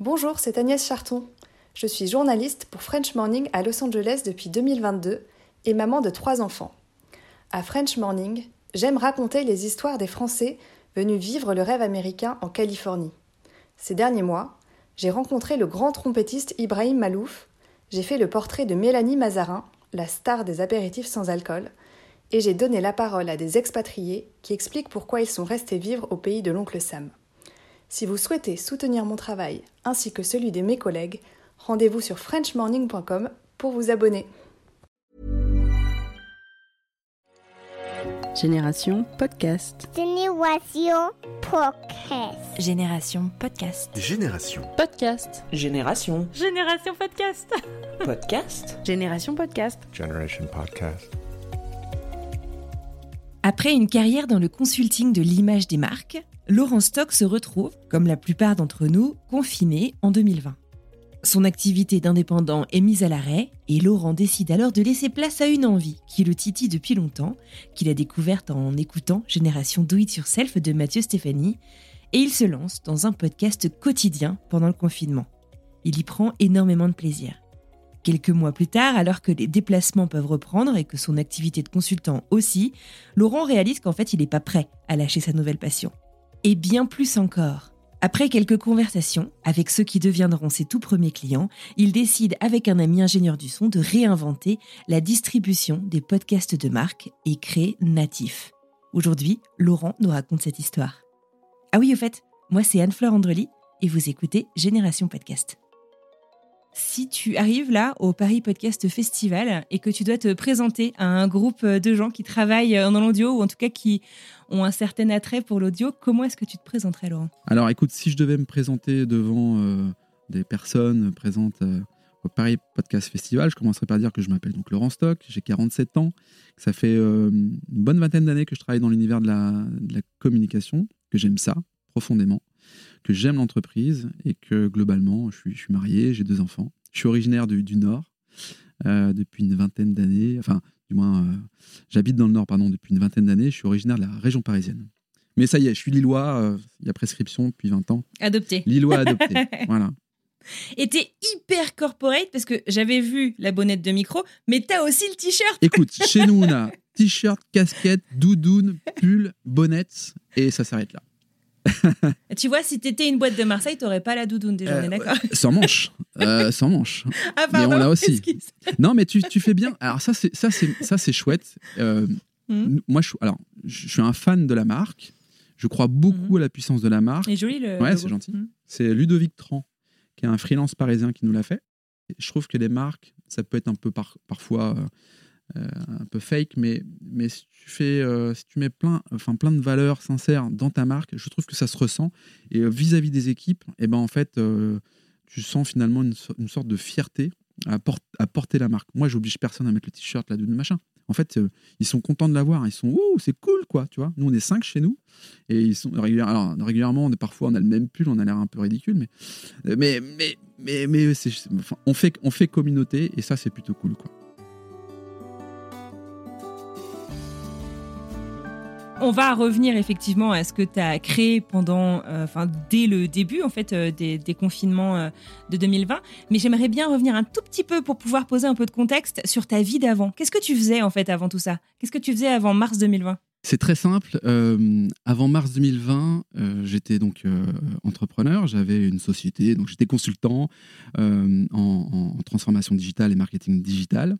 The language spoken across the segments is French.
Bonjour, c'est Agnès Charton. Je suis journaliste pour French Morning à Los Angeles depuis 2022 et maman de trois enfants. À French Morning, j'aime raconter les histoires des Français venus vivre le rêve américain en Californie. Ces derniers mois, j'ai rencontré le grand trompettiste Ibrahim Malouf, j'ai fait le portrait de Mélanie Mazarin, la star des apéritifs sans alcool, et j'ai donné la parole à des expatriés qui expliquent pourquoi ils sont restés vivre au pays de l'oncle Sam. Si vous souhaitez soutenir mon travail ainsi que celui de mes collègues, rendez-vous sur frenchmorning.com pour vous abonner. Génération Podcast. Génération Podcast. Génération Podcast. Génération. Podcast. Génération. Génération Podcast. Podcast. Génération Podcast. Generation Podcast. Après une carrière dans le consulting de l'image des marques, Laurent Stock se retrouve, comme la plupart d'entre nous, confiné en 2020. Son activité d'indépendant est mise à l'arrêt et Laurent décide alors de laisser place à une envie qui le titille depuis longtemps, qu'il a découverte en écoutant Génération Do It Yourself de Mathieu Stéphanie, et il se lance dans un podcast quotidien pendant le confinement. Il y prend énormément de plaisir. Quelques mois plus tard, alors que les déplacements peuvent reprendre et que son activité de consultant aussi, Laurent réalise qu'en fait il n'est pas prêt à lâcher sa nouvelle passion. Et bien plus encore. Après quelques conversations avec ceux qui deviendront ses tout premiers clients, il décide avec un ami ingénieur du son de réinventer la distribution des podcasts de marque et créer Natif. Aujourd'hui, Laurent nous raconte cette histoire. Ah oui, au fait, moi c'est Anne-Fleur Andrely et vous écoutez Génération Podcast. Si tu arrives là au Paris Podcast Festival et que tu dois te présenter à un groupe de gens qui travaillent dans l'audio ou en tout cas qui ont un certain attrait pour l'audio, comment est-ce que tu te présenterais, Laurent? Alors écoute, si je devais me présenter devant euh, des personnes présentes euh, au Paris Podcast Festival, je commencerais par dire que je m'appelle donc Laurent Stock, j'ai 47 ans, que ça fait euh, une bonne vingtaine d'années que je travaille dans l'univers de la, communication, que j'aime ça profondément, que j'aime l'entreprise et que globalement, je suis, marié, j'ai deux enfants. Je suis originaire du, Nord depuis une vingtaine d'années, enfin du moins, euh, j'habite dans le Nord pardon, depuis une vingtaine d'années, je suis originaire de la région parisienne. Mais ça y est, je suis Lillois, euh, il y a prescription depuis 20 ans. Adopté. Lillois adopté, voilà. Et t'es hyper corporate parce que j'avais vu la bonnette de micro, mais t'as aussi le t-shirt. Écoute, chez nous, on a t-shirt, casquette, doudoune, pull, bonnette, et ça s'arrête là. Tu vois, si t'étais une boîte de Marseille, t'aurais pas la doudoune déjà, on est d'accord Sans manche, euh, sans manche. Ah, mais on l'a aussi. excuse. Non, mais tu, tu fais bien. Alors ça, c'est ça, c'est ça, c'est chouette. Euh, Mhm. Moi, je, alors, je suis un fan de la marque. Je crois beaucoup Mhm. à la puissance de la marque. Et joli le. Ouais, c'est gentil. Mhm. C'est Ludovic Tran, qui est un freelance parisien qui nous l'a fait. Je trouve que les marques, ça peut être un peu par- parfois euh, euh, un peu fake, mais, mais si tu fais, euh, si tu mets plein, enfin plein de valeurs sincères dans ta marque, je trouve que ça se ressent. Et euh, vis-à-vis des équipes, et ben en fait, euh, tu sens finalement une, une sorte de fierté à, por- à porter la marque. Moi, j'oblige personne à mettre le t-shirt là de machin. En fait, euh, ils sont contents de l'avoir. Ils sont, ouh, c'est cool, quoi, tu vois. Nous, on est cinq chez nous. Et ils sont alors, régulièrement, parfois, on a le même pull, on a l'air un peu ridicule, mais, mais, mais, mais, mais on, fait, on fait communauté et ça, c'est plutôt cool, quoi. On va revenir effectivement à ce que tu as créé pendant, euh, dès le début en fait euh, des, confinements euh, de 2020. Mais j'aimerais bien revenir un tout petit peu pour pouvoir poser un peu de contexte sur ta vie d'avant. Qu'est-ce que tu faisais en fait avant tout ça? Qu'est-ce que tu faisais avant mars 2020 C'est très simple. Avant mars 2020, euh, j'étais donc entrepreneur. J'avais une société, donc j'étais consultant en, en transformation digitale et marketing digital.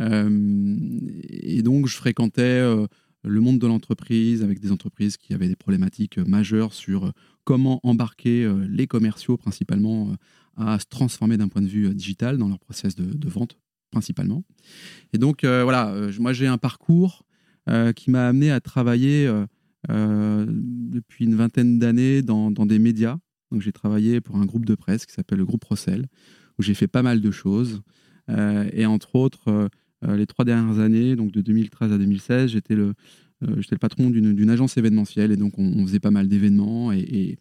Et donc, je fréquentais le monde de l'entreprise avec des entreprises qui avaient des problématiques euh, majeures sur euh, comment embarquer euh, les commerciaux principalement à se transformer d'un point de vue digital dans leur process de, vente principalement. Et donc, voilà, moi j'ai un parcours qui m'a amené à travailler depuis une vingtaine d'années dans, des médias. Donc j'ai travaillé pour un groupe de presse qui s'appelle le groupe Rossel, où j'ai fait pas mal de choses. Et entre autres, les trois dernières années, donc de 2013 à 2016, j'étais le, euh, le patron d'une agence événementielle. Et donc on, faisait pas mal d'événements. Et,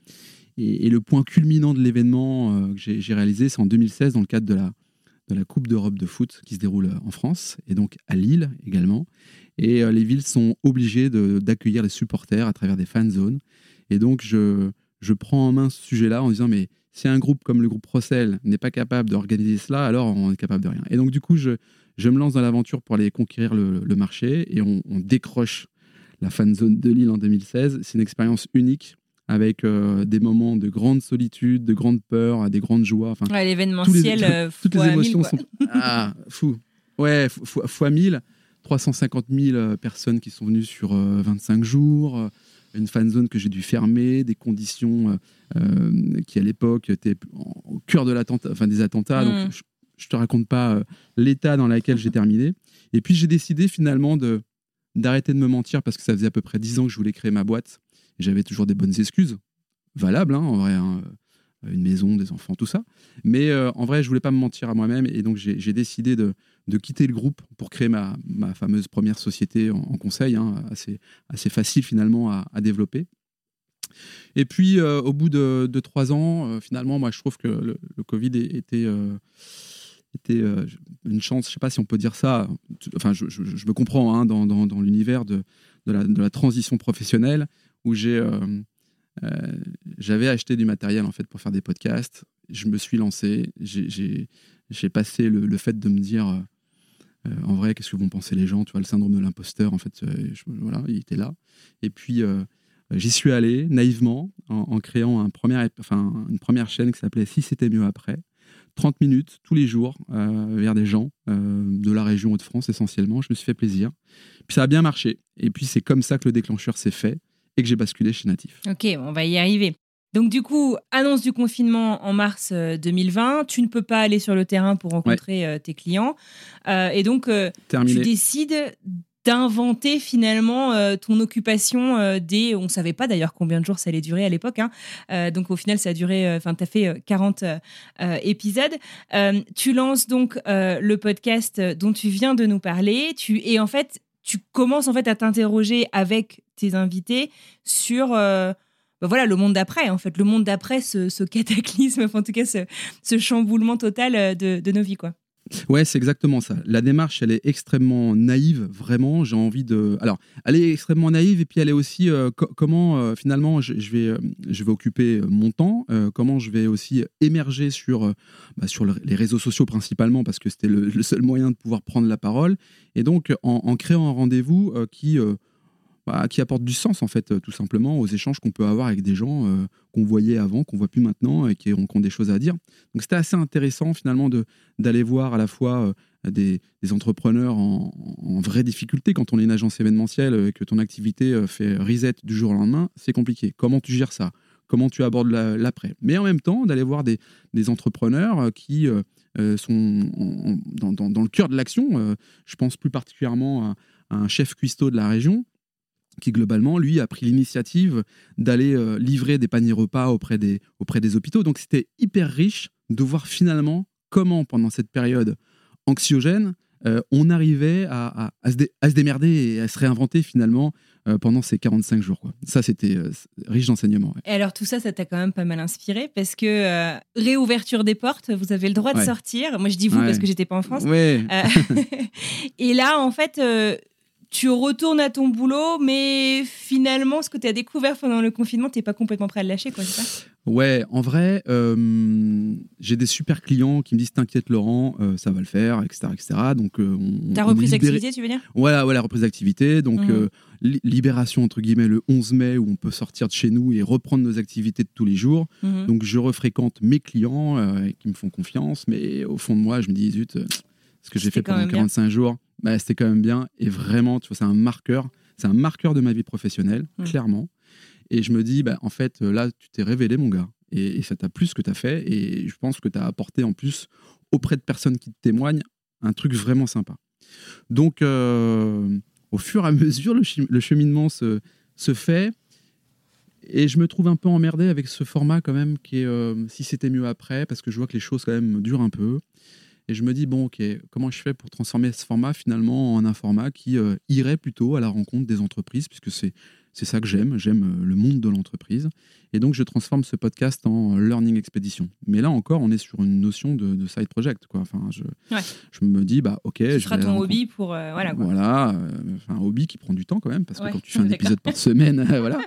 et, le point culminant de l'événement euh, que j'ai réalisé, c'est en 2016 dans le cadre de la, de la Coupe d'Europe de foot qui se déroule euh, en France et donc à Lille également. Et euh, les villes sont obligées d'accueillir les supporters à travers des fan zones. Et donc je, je prends en main ce sujet-là en disant mais si un groupe comme le groupe Procel n'est pas capable d'organiser cela, alors on est capable de rien. Et donc, du coup, je, je me lance dans l'aventure pour aller conquérir le, le marché et on, on décroche la fan zone de Lille en 2016. C'est une expérience unique avec euh, des moments de grande solitude, de grande peur, des grandes joies. Enfin, Ouais, l'événementiel, les- euh, toutes les fois émotions mille, sont ah fou. Ouais, fo- fo- fois 1000, 350 000 euh, personnes qui sont venues sur euh, 25 jours, euh, une fan zone que j'ai dû fermer, des conditions euh, qui à l'époque étaient en- au cœur de l'attentat, enfin des attentats. Mm. Donc je, je te raconte pas euh, l'état dans lequel j'ai terminé. Et puis j'ai décidé finalement de d'arrêter de me mentir parce que ça faisait à peu près 10 ans que je voulais créer ma boîte. J'avais toujours des bonnes excuses, valables hein, en vrai. hein, euh, une maison, des enfants, tout ça. Mais euh, en vrai, je voulais pas me mentir à moi-même et donc j'ai décidé de, de quitter le groupe pour créer ma, ma fameuse première société en, conseil, hein, assez, assez facile finalement à, à développer. Et puis, au bout de, de trois ans, finalement, moi, je trouve que le, Covid était, était euh, une chance, je sais pas si on peut dire ça, enfin, je, je- me comprends hein, dans, dans- dans l'univers de, de, la, transition professionnelle où j'ai... euh, euh, j'avais acheté du matériel en fait pour faire des podcasts. Je me suis lancé. J'ai- passé le, le fait de me dire, en vrai, qu'est-ce que vont penser les gens Tu vois, le syndrome de l'imposteur, en fait, voilà, il était là. Et puis, j'y suis allé naïvement en, créant un enfin, une première chaîne qui s'appelait Si c'était mieux après. 30 minutes tous les jours euh, vers des gens euh, de la région Hauts-de-France essentiellement. Je me suis fait plaisir. Puis ça a bien marché. Et puis c'est comme ça que le déclencheur s'est fait et que j'ai basculé chez Natif. Ok, on va y arriver. Donc du coup, annonce du confinement en mars euh, 2020, tu ne peux pas aller sur le terrain pour rencontrer euh, tes clients. Euh, et donc, euh, tu décides d'inventer finalement euh, ton occupation euh, des... On ne savait pas d'ailleurs combien de jours ça allait durer à l'époque. hein. Euh, donc au final, ça a duré... Enfin, tu as fait euh, 40 euh, euh, épisodes. Tu lances donc le podcast dont tu viens de nous parler. Tu, et en fait, tu commences en fait à t'interroger avec tes invités sur... bah voilà, le monde d'après, en fait, le monde d'après, ce, cataclysme, enfin, en tout cas, ce, ce chamboulement total de, de nos vies, quoi. Ouais, c'est exactement ça. La démarche, elle est extrêmement naïve, vraiment. J'ai envie de. Alors, elle est extrêmement naïve et puis elle est aussi euh, co- comment euh, finalement je, vais, euh, je vais occuper mon temps, comment je vais aussi émerger sur, bah, sur le- les réseaux sociaux principalement parce que c'était le, seul moyen de pouvoir prendre la parole. Et donc, en, créant un rendez-vous qui. Bah, qui apporte du sens en fait euh, tout simplement aux échanges qu'on peut avoir avec des gens euh, qu'on voyait avant, qu'on voit plus maintenant et qui ont, des choses à dire. Donc c'était assez intéressant finalement d'aller voir à la fois euh, des, entrepreneurs en, vraie difficulté quand on est une agence événementielle et que ton activité fait reset du jour au lendemain, c'est compliqué. Comment tu gères ça? Comment tu abordes la- l'après? Mais en même temps, d'aller voir des, des entrepreneurs qui sont dans, dans- le cœur de l'action. Je pense plus particulièrement à un chef cuistot de la région qui globalement, lui, a pris l'initiative d'aller euh, livrer des paniers repas auprès des, auprès des hôpitaux. Donc c'était hyper riche de voir finalement comment, pendant cette période anxiogène, euh, on arrivait à, à- à se dé- à se démerder et à se réinventer finalement euh, pendant ces 45 jours. Quoi. Ça, c'était euh, riche d'enseignements. ouais. Et alors tout ça, ça t'a quand même pas mal inspiré parce que réouverture des portes, vous avez le droit de sortir. Moi, je dis vous Ouais. parce que j'étais pas en France. Et là, en fait, tu retournes à ton boulot, mais finalement, ce que tu as découvert pendant le confinement, t'es pas complètement prêt à le lâcher, quoi, c'est ça? Ouais, en vrai, euh, j'ai des super clients qui me disent T'inquiète, Laurent, euh, ça va le faire, etc. etc. Donc, euh, on, Ta reprise libéré- d'activité, tu veux dire? Voilà, ouais, la reprise d'activité. Donc, Mhm. euh, li- libération, entre guillemets, le 11 mai, où on peut sortir de chez nous et reprendre nos activités de tous les jours. Mhm. Donc, je refréquente mes clients qui me font confiance. Mais au fond de moi, je me dis Zut, ce que j'ai fait pendant même bien. 45 jours, bah, c'était quand même bien. Et vraiment, tu vois, c'est un marqueur. C'est un marqueur de ma vie professionnelle, Mhm. clairement. Et je me dis, bah, en fait, euh, là, tu t'es révélé, mon gars. Et, et ça t'a plu ce que tu as fait. Et je pense que tu as apporté en plus, auprès de personnes qui te témoignent, un truc vraiment sympa. Donc, euh, au fur et à mesure, le cheminement se, se fait. Et je me trouve un peu emmerdé avec ce format quand même qui est euh, si c'était mieux après, parce que je vois que les choses quand même durent un peu. Et je me dis, bon, ok, comment je fais pour transformer ce format finalement en un format qui euh, irait plutôt à la rencontre des entreprises, puisque c'est, c'est ça que j'aime, j'aime euh, le monde de l'entreprise. Et donc je transforme ce podcast en Learning Expedition. Mais là encore, on est sur une notion de, de side project. Quoi. Enfin, je, Ouais. je me dis, bah ok. Ce je sera ton hobby pour. euh, voilà, quoi. voilà, euh, un hobby qui prend du temps quand même, parce que Ouais, quand tu fais un épisode par semaine, voilà.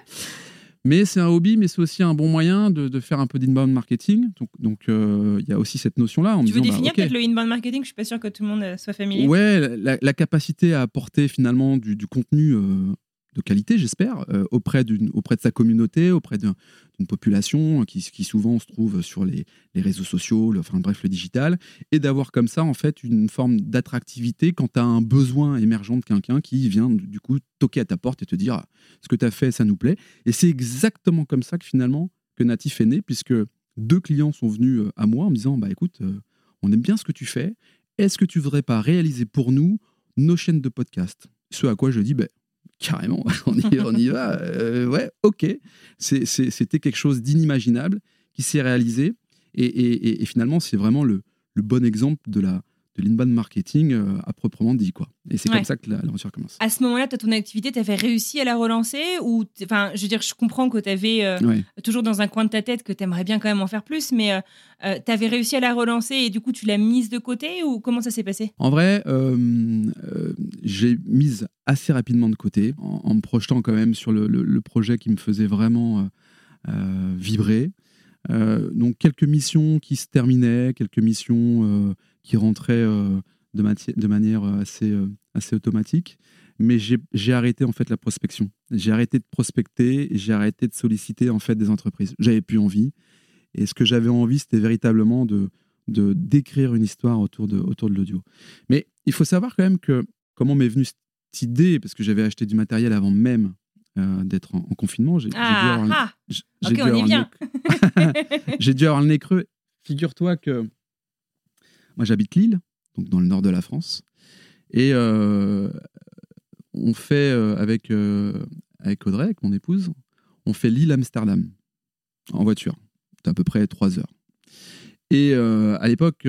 Mais c'est un hobby, mais c'est aussi un bon moyen de, de faire un peu d'inbound marketing. Donc, donc euh, il y a aussi cette notion-là. Tu veux disant, bah, définir ok. peut-être le inbound marketing? Je suis pas sûre que tout le monde euh, soit familier. Ouais, la, la capacité à apporter finalement du, du contenu euh, de qualité, j'espère, euh, auprès, auprès de sa communauté, auprès d'un- d'une population qui, souvent se trouve sur les, les réseaux sociaux, enfin bref, le digital, et d'avoir comme ça en fait une forme d'attractivité quand tu as un besoin émergent de quelqu'un qui vient du coup toquer à ta porte et te dire ce que tu as fait, ça nous plaît. Et c'est exactement comme ça que finalement que Natif est né, puisque deux clients sont venus euh, à moi en me disant bah écoute, euh, on aime bien ce que tu fais. Est-ce que tu voudrais pas réaliser pour nous nos chaînes de podcast Ce à quoi je dis, ben, carrément, on y, on y va. euh, ouais, ok. C'était quelque chose d'inimaginable qui s'est réalisé. Et, et- et- et finalement, c'est vraiment le, le bon exemple de la de l'inbound marketing euh, à proprement dit. Quoi. Et c'est Ouais. comme ça que la- l'aventure commence. À ce moment-là, toi, ton activité, tu avais réussi à la relancer ou Enfin, je veux dire, je comprends que tu avais Ouais. toujours dans un coin de ta tête que tu aimerais bien quand même en faire plus, mais tu avais réussi à la relancer et du coup, tu l'as mise de côté ou comment ça s'est passé? En vrai, euh, euh, j'ai mise assez rapidement de côté, en, me projetant quand même sur le, projet qui me faisait vraiment euh, euh, vibrer. Euh, donc quelques missions qui se terminaient, quelques missions qui rentraient de, manière assez, assez automatique. Mais j'ai arrêté en fait la prospection. J'ai arrêté de prospecter j'ai arrêté de solliciter en fait des entreprises. J'avais plus envie. Et ce que j'avais envie, c'était véritablement de, d'écrire une histoire autour de, autour de l'audio. Mais il faut savoir quand même que comment m'est venue idée, parce que j'avais acheté du matériel avant même euh, d'être en, en confinement. J'ai j'ai dû Ah, avoir ah j'ai Ok, dû avoir nez- dû avoir le nez creux. Figure-toi que moi j'habite Lille, donc dans le nord de la France, et euh, on fait euh, avec avec Audrey, avec mon épouse, on fait Lille Amsterdam en voiture. C'est à peu près trois heures. Et à l'époque,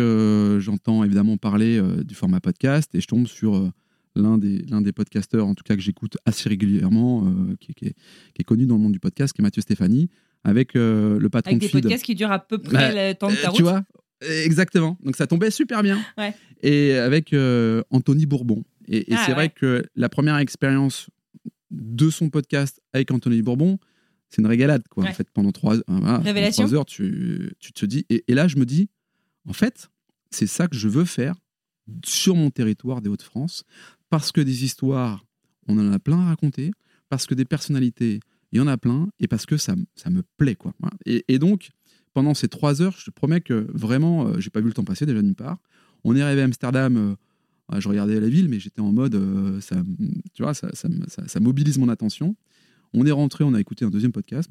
j'entends évidemment parler du format podcast et je tombe sur l'un des, l'un des podcasteurs, en tout cas que j'écoute assez régulièrement, euh, qui, qui est, qui est connu dans le monde du podcast, qui est Mathieu Stéphanie, avec euh, le patron Avec de des Feed. podcasts qui durent à peu près Bah, le temps de Euh, ta route. tu vois Exactement. Donc ça tombait super bien. Ouais. Et avec euh, Anthony Bourbon. Et, et Ah, c'est vrai que la première expérience de son podcast avec Anthony Bourbon, c'est une régalade. Quoi. Ouais. En fait, pendant trois, euh, voilà, pendant Révélation. trois heures, tu, tu te dis. Et, et là, je me dis, en fait, c'est ça que je veux faire sur mon territoire des Hauts-de-France, parce que des histoires, on en a plein à raconter, parce que des personnalités, il y en a plein, et parce que ça, ça me plaît. Quoi. Et, donc, pendant ces trois heures, je te promets que vraiment, euh, j'ai pas vu le temps passer déjà d'une part. On est arrivé à Amsterdam, euh, je regardais la ville, mais j'étais en mode, euh, ça, tu vois, ça, ça, mobilise mon attention. On est rentré, on a écouté un deuxième podcast.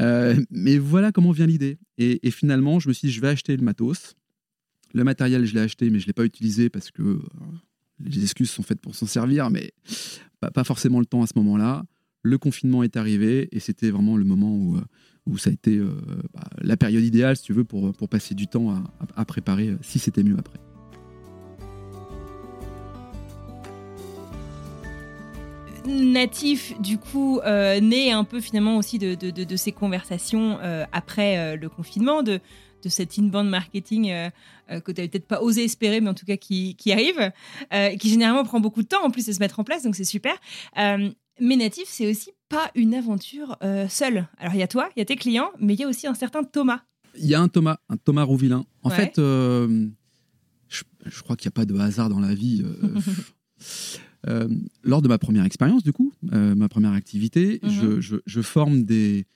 Euh, mais voilà comment vient l'idée. Et, et finalement, je me suis dit, je vais acheter le matos. Le matériel, je l'ai acheté, mais je l'ai pas utilisé parce que euh, les excuses sont faites pour s'en servir, mais pas, forcément le temps à ce moment-là. Le confinement est arrivé et c'était vraiment le moment où, euh, où ça a été euh, bah, la période idéale, si tu veux, pour, pour passer du temps à, à- préparer, si c'était mieux après. Natif, du coup, né un peu finalement aussi de, de, de- ces conversations après le confinement, de, de cet inbound marketing euh, euh, que tu n'avais peut-être pas osé espérer, mais en tout cas qui, qui arrive, euh, qui généralement prend beaucoup de temps en plus de se mettre en place, donc c'est super. Mais Natif, c'est aussi pas une aventure seule. Alors il y a toi, il y a tes clients, mais il y a aussi un certain Thomas. Il y a un Thomas, un Thomas Rouvillain. En Ouais. fait, je, je crois qu'il n'y a pas de hasard dans la vie. euh, lors de ma première expérience, du coup, euh, ma première activité, Mhm. je, je- je forme des,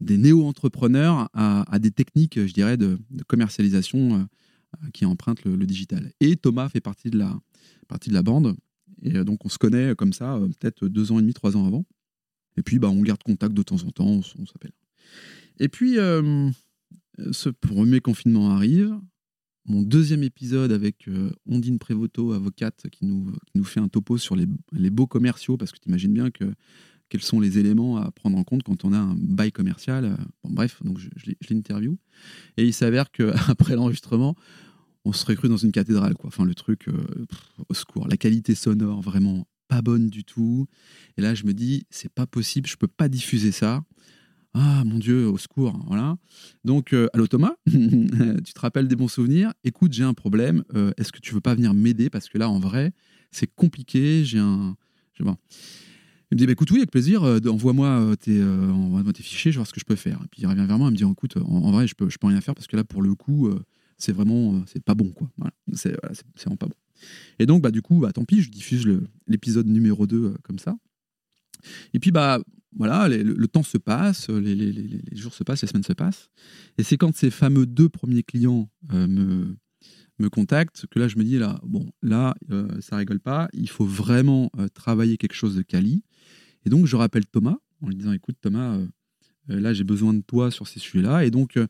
des néo-entrepreneurs à, des techniques, je dirais, de, commercialisation euh, qui empruntent le, digital. Et Thomas fait partie de la, partie de la bande. Et euh, donc, on se connaît comme ça, euh, peut-être deux ans et demi, trois ans avant. Et puis, bah, on garde contact de temps en temps, on, s'appelle. Et puis, euh, ce premier confinement arrive. Mon deuxième épisode avec euh, Ondine Prévoto, avocate, qui nous, nous fait un topo sur les, les beaux commerciaux, parce que tu imagines bien que quels sont les éléments à prendre en compte quand on a un bail commercial. euh, bref, donc je, je l'interview. Et il s'avère qu'après l'enregistrement, on serait cru dans une cathédrale. Enfin, le truc, euh, au secours. La qualité sonore, vraiment pas bonne du tout. Et là, je me dis, c'est pas possible, je peux pas diffuser ça. Ah mon Dieu, au secours, voilà. Donc, euh, allô Thomas, tu te rappelles des bons souvenirs? Écoute, j'ai un problème. euh, Est-ce que tu veux pas venir m'aider? Parce que là, en vrai, c'est compliqué. J'ai un. Il me dit, bah, écoute, oui, avec plaisir, euh, envoie-moi euh, tes, euh, envoie-moi tes fichiers, je vais voir ce que je peux faire. Et puis il revient vers moi, il me dit, écoute, en, vrai, je peux, je peux rien faire parce que là, pour le coup, euh, c'est vraiment, c'est pas bon, quoi. C'est, vraiment pas bon. Et donc, bah, du coup, bah, tant pis, je diffuse l'épisode numéro 2 euh, comme ça. Et puis, bah, voilà, le, temps se passe, les, jours se passent, les semaines se passent. Et c'est quand ces fameux deux premiers clients me, me contactent que là, je me dis, là, bon, là, euh, ça rigole pas, il faut vraiment travailler quelque chose de quali. Et donc, je rappelle Thomas en lui disant, écoute, Thomas, euh, euh, là, j'ai besoin de toi sur ces sujets-là. Et donc, euh,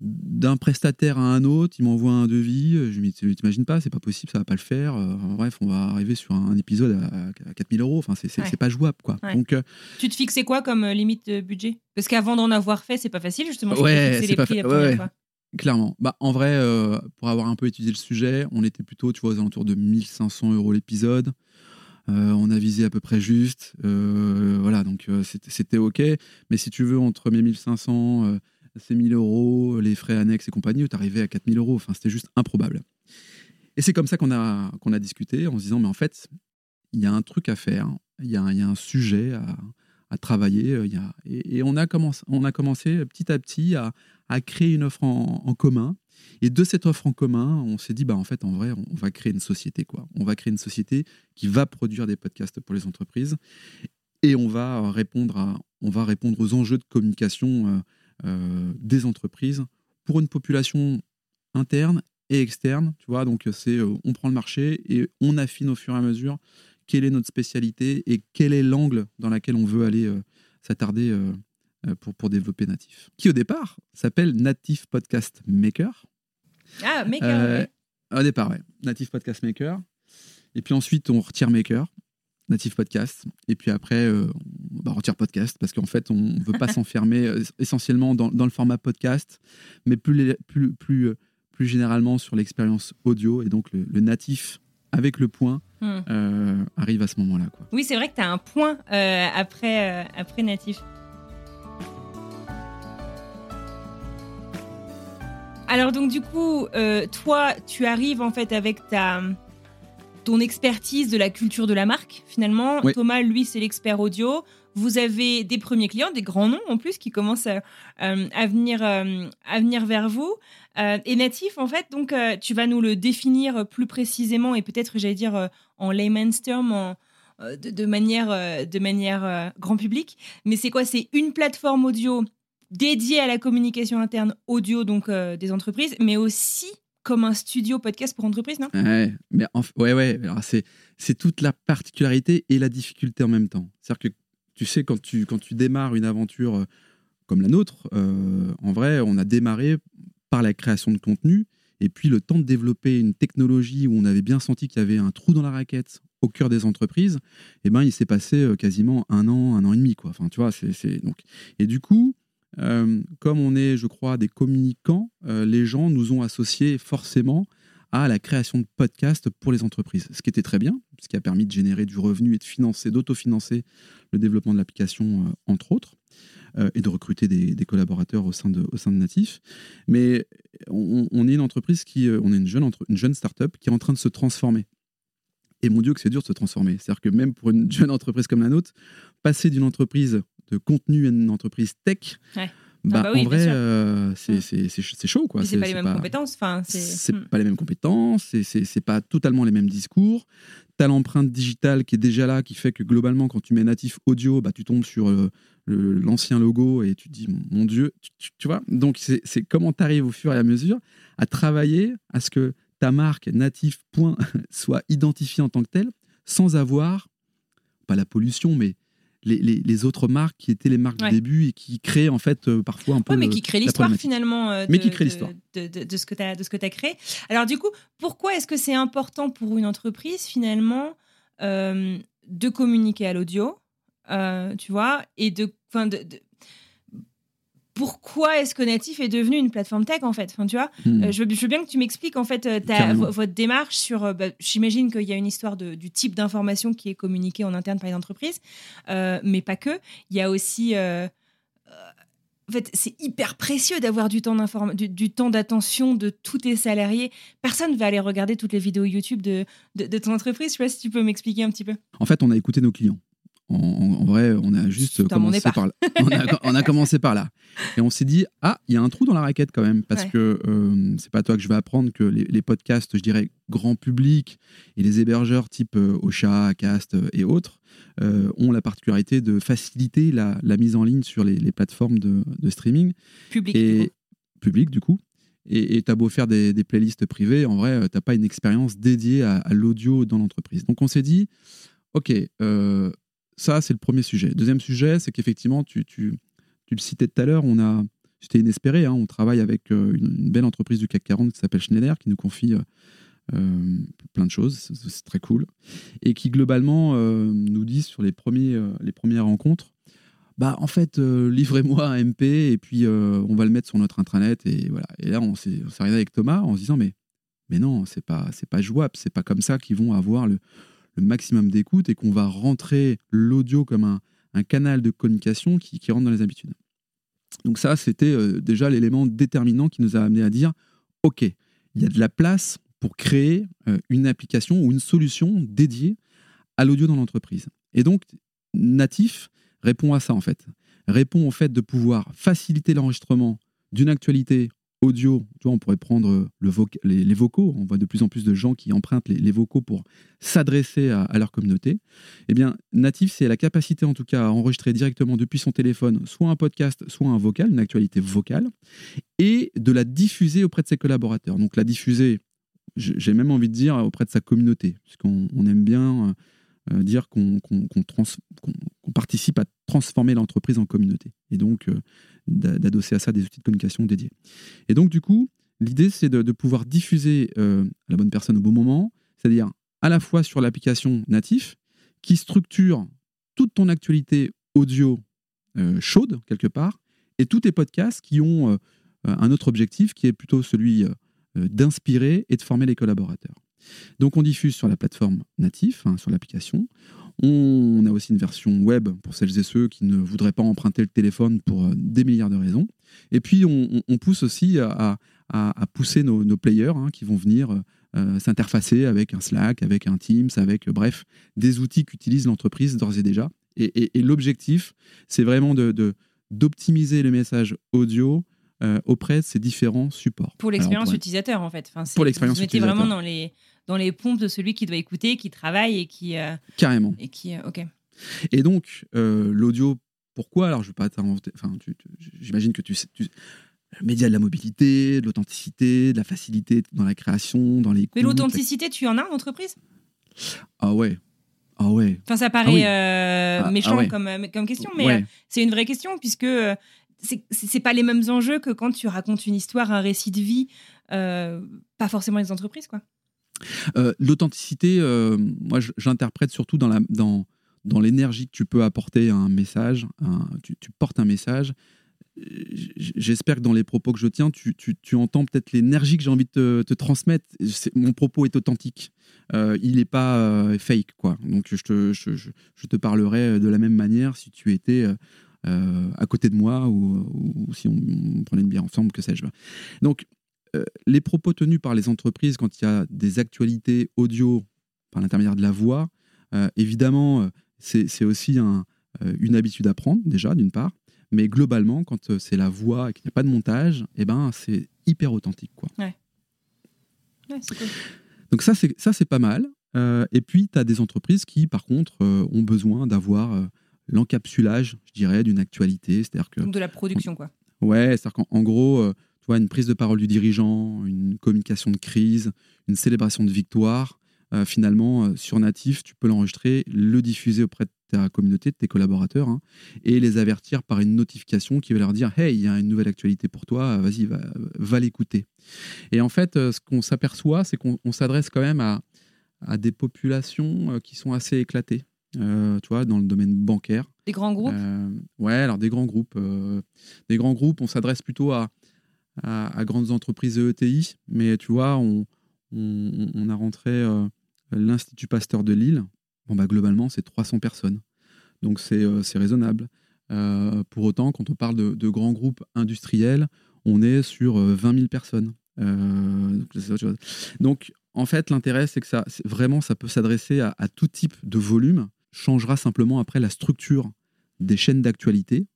d'un prestataire à un autre, il m'envoie un devis. Je lui dis, t'imagines pas, c'est pas possible, ça va pas le faire. Euh, bref, on va arriver sur un épisode à, à 4000 euros. Enfin, c'est Ouais. pas jouable, quoi. Ouais. Donc, Tu te fixais quoi comme limite de budget? Parce qu'avant d'en avoir fait, c'est pas facile justement. Ouais, c'est pas prix fa- fois. Clairement. Bah, en vrai, pour avoir un peu étudié le sujet, on était plutôt, tu vois, aux alentours de 1500 euros l'épisode. Euh, on a visé à peu près juste. Euh, voilà, donc euh, c'était OK. Mais si tu veux, entre mes 1500, euh, ces 1000 euros, les frais annexes et compagnie, tu arrivais à 4000 euros. Enfin, c'était juste improbable. Et c'est comme ça qu'on a, a discuté en se disant, mais en fait, il y a un truc à faire. Il y a, un- sujet à, travailler. et, on, a commencé, on a commencé petit à petit à, créer une offre en commun. Et de cette offre en commun, on s'est dit, bah, en fait, en vrai, on, va créer une société. Quoi. On va créer une société qui va produire des podcasts pour les entreprises. Et on va répondre, à, on va répondre aux enjeux de communication euh, euh, des entreprises pour une population interne et externe. Tu vois, donc c'est euh, on prend le marché et on affine au fur et à mesure quelle est notre spécialité et quel est l'angle dans lequel on veut aller euh, s'attarder euh, euh, pour, pour développer Natif. Qui au départ s'appelle Native Podcast Maker. Ah, mec, Euh, ouais. Au départ, ouais. Native Podcast Maker. Et puis ensuite, on retire Maker, Native Podcast. Et puis après, euh, on bah, retire Podcast parce qu'en fait, on ne veut pas s'enfermer euh, essentiellement dans, dans le format podcast, mais plus, plus, plus, euh, plus généralement sur l'expérience audio. Et donc, le, le natif avec le point Hmm. euh, arrive à ce moment-là. Oui, c'est vrai que tu as un point euh, après, euh, après natif. Alors donc du coup, euh, toi, tu arrives en fait avec ta ton expertise de la culture de la marque finalement. Oui. Thomas, lui, c'est l'expert audio. Vous avez des premiers clients, des grands noms en plus qui commencent à, euh, à venir euh, à venir vers vous. Et natif, en fait, donc tu vas nous le définir plus précisément et peut-être, j'allais dire en layman's term, en, de, de manière, de manière grand public. Mais c'est quoi? C'est une plateforme audio dédiée à la communication interne audio donc euh, des entreprises, mais aussi comme un studio podcast pour entreprises, non? Ouais, mais ouais, ouais. alors C'est c'est toute la particularité et la difficulté en même temps. C'est-à-dire que tu sais quand tu quand tu démarres une aventure euh, comme la nôtre, euh, en vrai, on a démarré par la création de contenu et puis le temps de développer une technologie où on avait bien senti qu'il y avait un trou dans la raquette au cœur des entreprises. Et ben, il s'est passé quasiment un an, un an et demi, quoi. Enfin, tu vois, c'est- donc. Et du coup. Euh, comme on est, je crois, des communicants, euh, les gens nous ont associés forcément à la création de podcasts pour les entreprises. Ce qui était très bien, ce qui a permis de générer du revenu et de financer, d'autofinancer le développement de l'application, euh, entre autres, et de recruter des, collaborateurs au sein de, Natif. Mais on, est une entreprise qui, on est une jeune, une jeune start-up qui est en train de se transformer. Et mon Dieu, que c'est dur de se transformer. C'est-à-dire que même pour une jeune entreprise comme la nôtre, passer d'une entreprise de contenu à une entreprise tech, Ouais. bah, Ah bah oui, en vrai, euh, c'est Mm. c'est- chaud. Quoi. C'est pas les mêmes compétences. C'est Hmm. pas les mêmes compétences, c'est- pas totalement les mêmes discours. Tu as l'empreinte digitale qui est déjà là, qui fait que globalement, quand tu mets natif audio, bah, tu tombes sur euh, l'ancien logo et tu te dis, mon Dieu, tu, tu- tu vois? Donc, c'est comment tu arrives au fur et à mesure à travailler à ce que ta marque natif point soit identifiée en tant que telle, sans avoir, pas la pollution, mais les, les- les autres marques qui étaient les marques Ouais. du début et qui créent en fait euh, parfois un peu. Ouais, mais le- qui crée l'histoire finalement. euh, Mais de- qui crée l'histoire. De, de- de ce que tu as, créé. Alors du coup, pourquoi est-ce que c'est important pour une entreprise finalement euh, de communiquer à l'audio, tu vois, et de- pourquoi est-ce que Natif est devenu une plateforme tech en fait, enfin tu vois. Hmm. Euh, je, veux, je veux bien que tu m'expliques en fait euh, ta- votre démarche sur. euh, bah, J'imagine qu'il y a une histoire de- du type d'information qui est communiquée en interne par les entreprises, euh, mais pas que. Il y a aussi. euh, en fait, c'est hyper précieux d'avoir du temps du, du temps d'attention de tous tes salariés. Personne va aller regarder toutes les vidéos YouTube de, de, de ton entreprise. Je sais pas si tu peux m'expliquer un petit peu. En fait, on a écouté nos clients. En, vrai, on a juste commencé par là. On a, on a commencé par là. Et on s'est dit, ah, il y a un trou dans la raquette quand même, parce Ouais. que euh, c'est pas toi que je vais apprendre que les, les podcasts, je dirais, grand public et les hébergeurs type euh, Ocha, Acast euh, et autres euh, ont la particularité de faciliter la, la mise en ligne sur les, les plateformes de, de streaming Public. du coup. public du coup. Et t'as beau faire des, des playlists privées, en vrai, t'as pas une expérience dédiée à, à l'audio dans l'entreprise. Donc on s'est dit, ok, euh, ça c'est le premier sujet. Deuxième sujet, c'est qu'effectivement, tu, le citais tout à l'heure, on a, c'était inespéré, hein, on travaille avec euh, une, belle entreprise du CAC 40 qui s'appelle Schneider, qui nous confie euh, euh, plein de choses, c'est- très cool, et qui globalement nous dit sur les, premiers, les premières rencontres, bah en fait livrez-moi un MP et puis on va le mettre sur notre intranet et voilà. Et là on s'est on arrivé avec Thomas en se disant mais mais non c'est pas c'est pas jouable, c'est pas comme ça qu'ils vont avoir le, maximum d'écoute et qu'on va rentrer l'audio comme un, un canal de communication qui, qui rentre dans les habitudes. Donc ça c'était euh, déjà l'élément déterminant qui nous a amené à dire ok il y a de la place pour créer euh, une application ou une solution dédiée à l'audio dans l'entreprise. Et donc Natif répond à ça en fait. Répond au fait de pouvoir faciliter l'enregistrement d'une actualité audio. Tu on pourrait prendre voc- les, vocaux. On voit de plus en plus de gens qui empruntent les, vocaux pour s'adresser à, leur communauté. Eh bien, Native, c'est la capacité en tout cas à enregistrer directement depuis son téléphone soit un podcast, soit un vocal, une actualité vocale, et de la diffuser auprès de ses collaborateurs. Donc la diffuser, j'ai même envie de dire auprès de sa communauté, puisqu'on on aime bien euh, euh, dire qu'on participe à transformer l'entreprise en communauté et donc euh, d'a- d'adosser à ça des outils de communication dédiés. Et donc du coup, l'idée c'est de, pouvoir diffuser euh, la bonne personne au bon moment, c'est-à-dire à la fois sur l'application natif qui structure toute ton actualité audio euh, chaude quelque part et tous tes podcasts qui ont un autre objectif qui est plutôt celui d'inspirer et de former les collaborateurs. Donc on diffuse sur la plateforme natif, hein, sur l'application. On a aussi une version web pour celles et ceux qui ne voudraient pas emprunter le téléphone pour euh, des milliards de raisons. Et puis on, pousse aussi à, pousser nos, players hein, qui vont venir euh, euh, s'interfacer avec un Slack, avec un Teams, avec bref des outils qu'utilise l'entreprise d'ores et déjà. Et, l'objectif, c'est vraiment d'optimiser le message audio euh, auprès de ces différents supports. Pour l'expérience pourrait- utilisateur, en fait. Enfin, Pour l'expérience Vous mettez utilisateur. vraiment dans les, dans les pompes de celui qui doit écouter, qui travaille et qui. euh, Carrément. et qui euh, ok. Et donc, l'audio, pourquoi? Alors, je ne vais pas t'inventer. Enfin, j'imagine que tu sais. Tu, le média de la mobilité, de l'authenticité, de la facilité dans la création, dans les. Mais l'authenticité, tu en as en entreprise? Ah ouais. Ah ouais. Enfin, ça paraît oui. euh, Ah, ah méchant ouais. comme, comme question, mais Ouais. c'est une vraie question puisque c'est pas les mêmes enjeux que quand tu racontes une histoire, un récit de vie, euh, pas forcément les entreprises, quoi. Euh, L'authenticité, euh, moi, j'interprète surtout dans l'énergie que tu peux apporter à un message. tu, portes un message. J'espère que dans les propos que je tiens, tu, entends peut-être l'énergie que j'ai envie de te, transmettre. Mon propos est authentique. Il n'est pas fake, quoi. Donc, je te, je, je- te parlerai de la même manière si tu étais à côté de moi ou, ou si on, on prenait une bière ensemble, que sais-je. Donc, euh, les propos tenus par les entreprises quand il y a des actualités audio par l'intermédiaire de la voix, euh, évidemment, euh, c'est c'est aussi un, euh, une habitude à prendre, déjà, d'une part. Mais globalement, quand euh, c'est la voix et qu'il n'y a pas de montage, eh ben, c'est hyper authentique. Quoi. Ouais, c'est cool. Donc ça, c'est ça, c'est pas mal. Euh, et puis, tu as des entreprises qui, par contre, euh, ont besoin d'avoir euh, l'encapsulage, je dirais, d'une actualité. C'est-à-dire que Donc de la production, quoi. Ouais, c'est-à-dire qu'en en gros, euh, tu vois, une prise de parole du dirigeant, une communication de crise, une célébration de victoire, euh, finalement, euh, sur Natif, tu peux l'enregistrer, le diffuser auprès de ta communauté, de tes collaborateurs, hein, et les avertir par une notification qui va leur dire Hey, il y a une nouvelle actualité pour toi, vas-y, va, va l'écouter. Et en fait, euh, ce qu'on s'aperçoit, c'est qu'on on s'adresse quand même à, à des populations euh, qui sont assez éclatées, euh, tu vois, dans le domaine bancaire. Des grands groupes. Euh, ouais, alors des grands groupes. euh, des grands groupes, on s'adresse plutôt à, à, à grandes entreprises et ETI, mais tu vois, on, on, on a rentré euh, l'Institut Pasteur de Lille. Bon, bah, globalement, c'est 300 personnes. Donc, c'est euh, raisonnable. Pour autant, quand on parle de, de grands groupes industriels, on est sur euh, 20 000 personnes. Donc, en fait, l'intérêt, c'est que ça, vraiment, ça peut s'adresser à, à tout type de volume changera simplement après la structure des chaînes d'actualité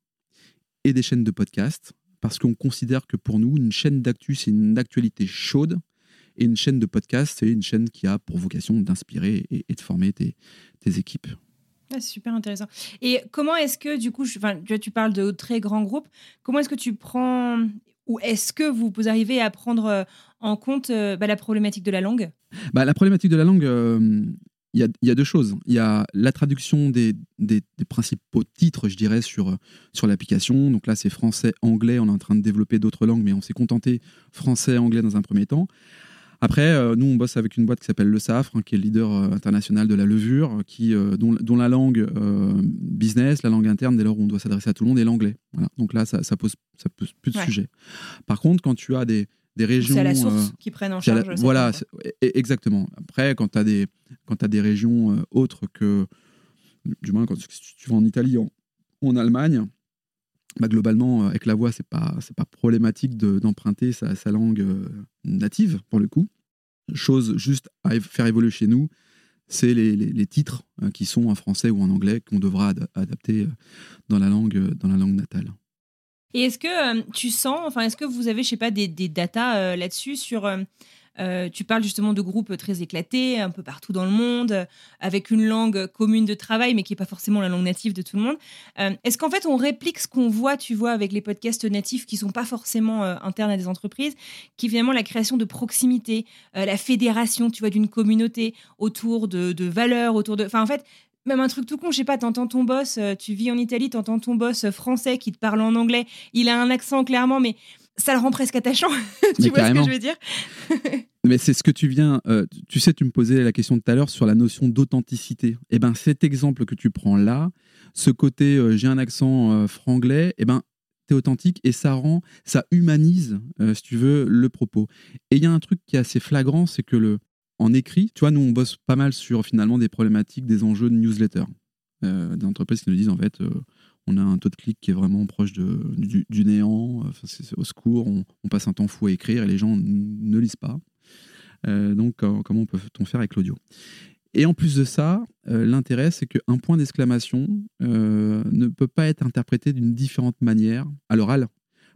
et des chaînes de podcast, parce qu'on considère que pour nous, une chaîne d'actu, c'est une actualité chaude, et une chaîne de podcast, c'est une chaîne qui a pour vocation d'inspirer et, de former tes, équipes. c'est super intéressant. Et comment est-ce que, du coup, je, tu parles de très grands groupes, comment est-ce que tu prends, ou est-ce que vous, vous arrivez à prendre euh, en compte euh, bah, la problématique de la langue? Bah, La problématique de la langue, euh, il y, a, deux choses. Il y a la traduction des, principaux titres, je dirais, sur, sur l'application. Donc là, c'est français, anglais. On est en train de développer d'autres langues, mais on s'est contenté français, anglais dans un premier temps. Après, euh, nous, on bosse avec une boîte qui s'appelle Le Safre, hein, qui est le leader euh, international de la levure, qui, euh, dont, la langue business, la langue interne, dès lors où on doit s'adresser à tout le monde, est l'anglais. Donc là, ça, ça, pose, ça pose plus de sujets. Par contre, quand tu as des, des régions. C'est à la source qui prennent en charge. voilà, exactement. Après, quand tu as, des, quand as des régions autres que. Du moins, quand tu vas en Italie ou en, Allemagne, bah, globalement, avec la voix, c'est pas c'est pas problématique d'emprunter sa, sa, langue native pour le coup. Chose juste à faire évoluer chez nous, c'est les, les, titres qui sont en français ou en anglais qu'on devra adapter dans la langue dans la langue natale. Et est-ce que tu sens, enfin, est-ce que vous avez, je sais pas, des, datas là-dessus sur euh, tu parles justement de groupes très éclatés, un peu partout dans le monde, avec une langue commune de travail, mais qui n'est pas forcément la langue native de tout le monde. Euh, est-ce qu'en fait, on réplique ce qu'on voit, tu vois, avec les podcasts natifs qui sont pas forcément euh, internes à des entreprises, qui finalement la création de proximité, la fédération, tu vois, d'une communauté autour de, de valeurs, autour de... Enfin, en fait, même un truc tout con, je sais pas, t'entends ton boss, tu vis en Italie, t'entends ton boss français qui te parle en anglais, il a un accent clairement, mais ça le rend presque attachant. tu vois ce que je veux dire Mais c'est ce que tu viens. Euh, tu sais, tu me posais la question tout à l'heure sur la notion d'authenticité. Eh ben, cet exemple que tu prends là, ce côté euh, j'ai un accent euh, franglais, eh ben, es authentique et ça rend, ça humanise, si tu veux, le propos. Et il y a un truc qui est assez flagrant, c'est que le, en écrit, tu vois, nous on bosse pas mal sur finalement des problématiques, des enjeux de newsletter, des entreprises qui nous disent en fait on a un taux de clic qui est vraiment proche du, néant. C'est, au secours, on, passe un temps fou à écrire et les gens ne lisent pas. Euh, donc, comment peut-on faire avec l'audio? Et en plus de ça, euh, l'intérêt, c'est qu'un point d'exclamation euh, ne peut pas être interprété d'une différente manière à l'oral.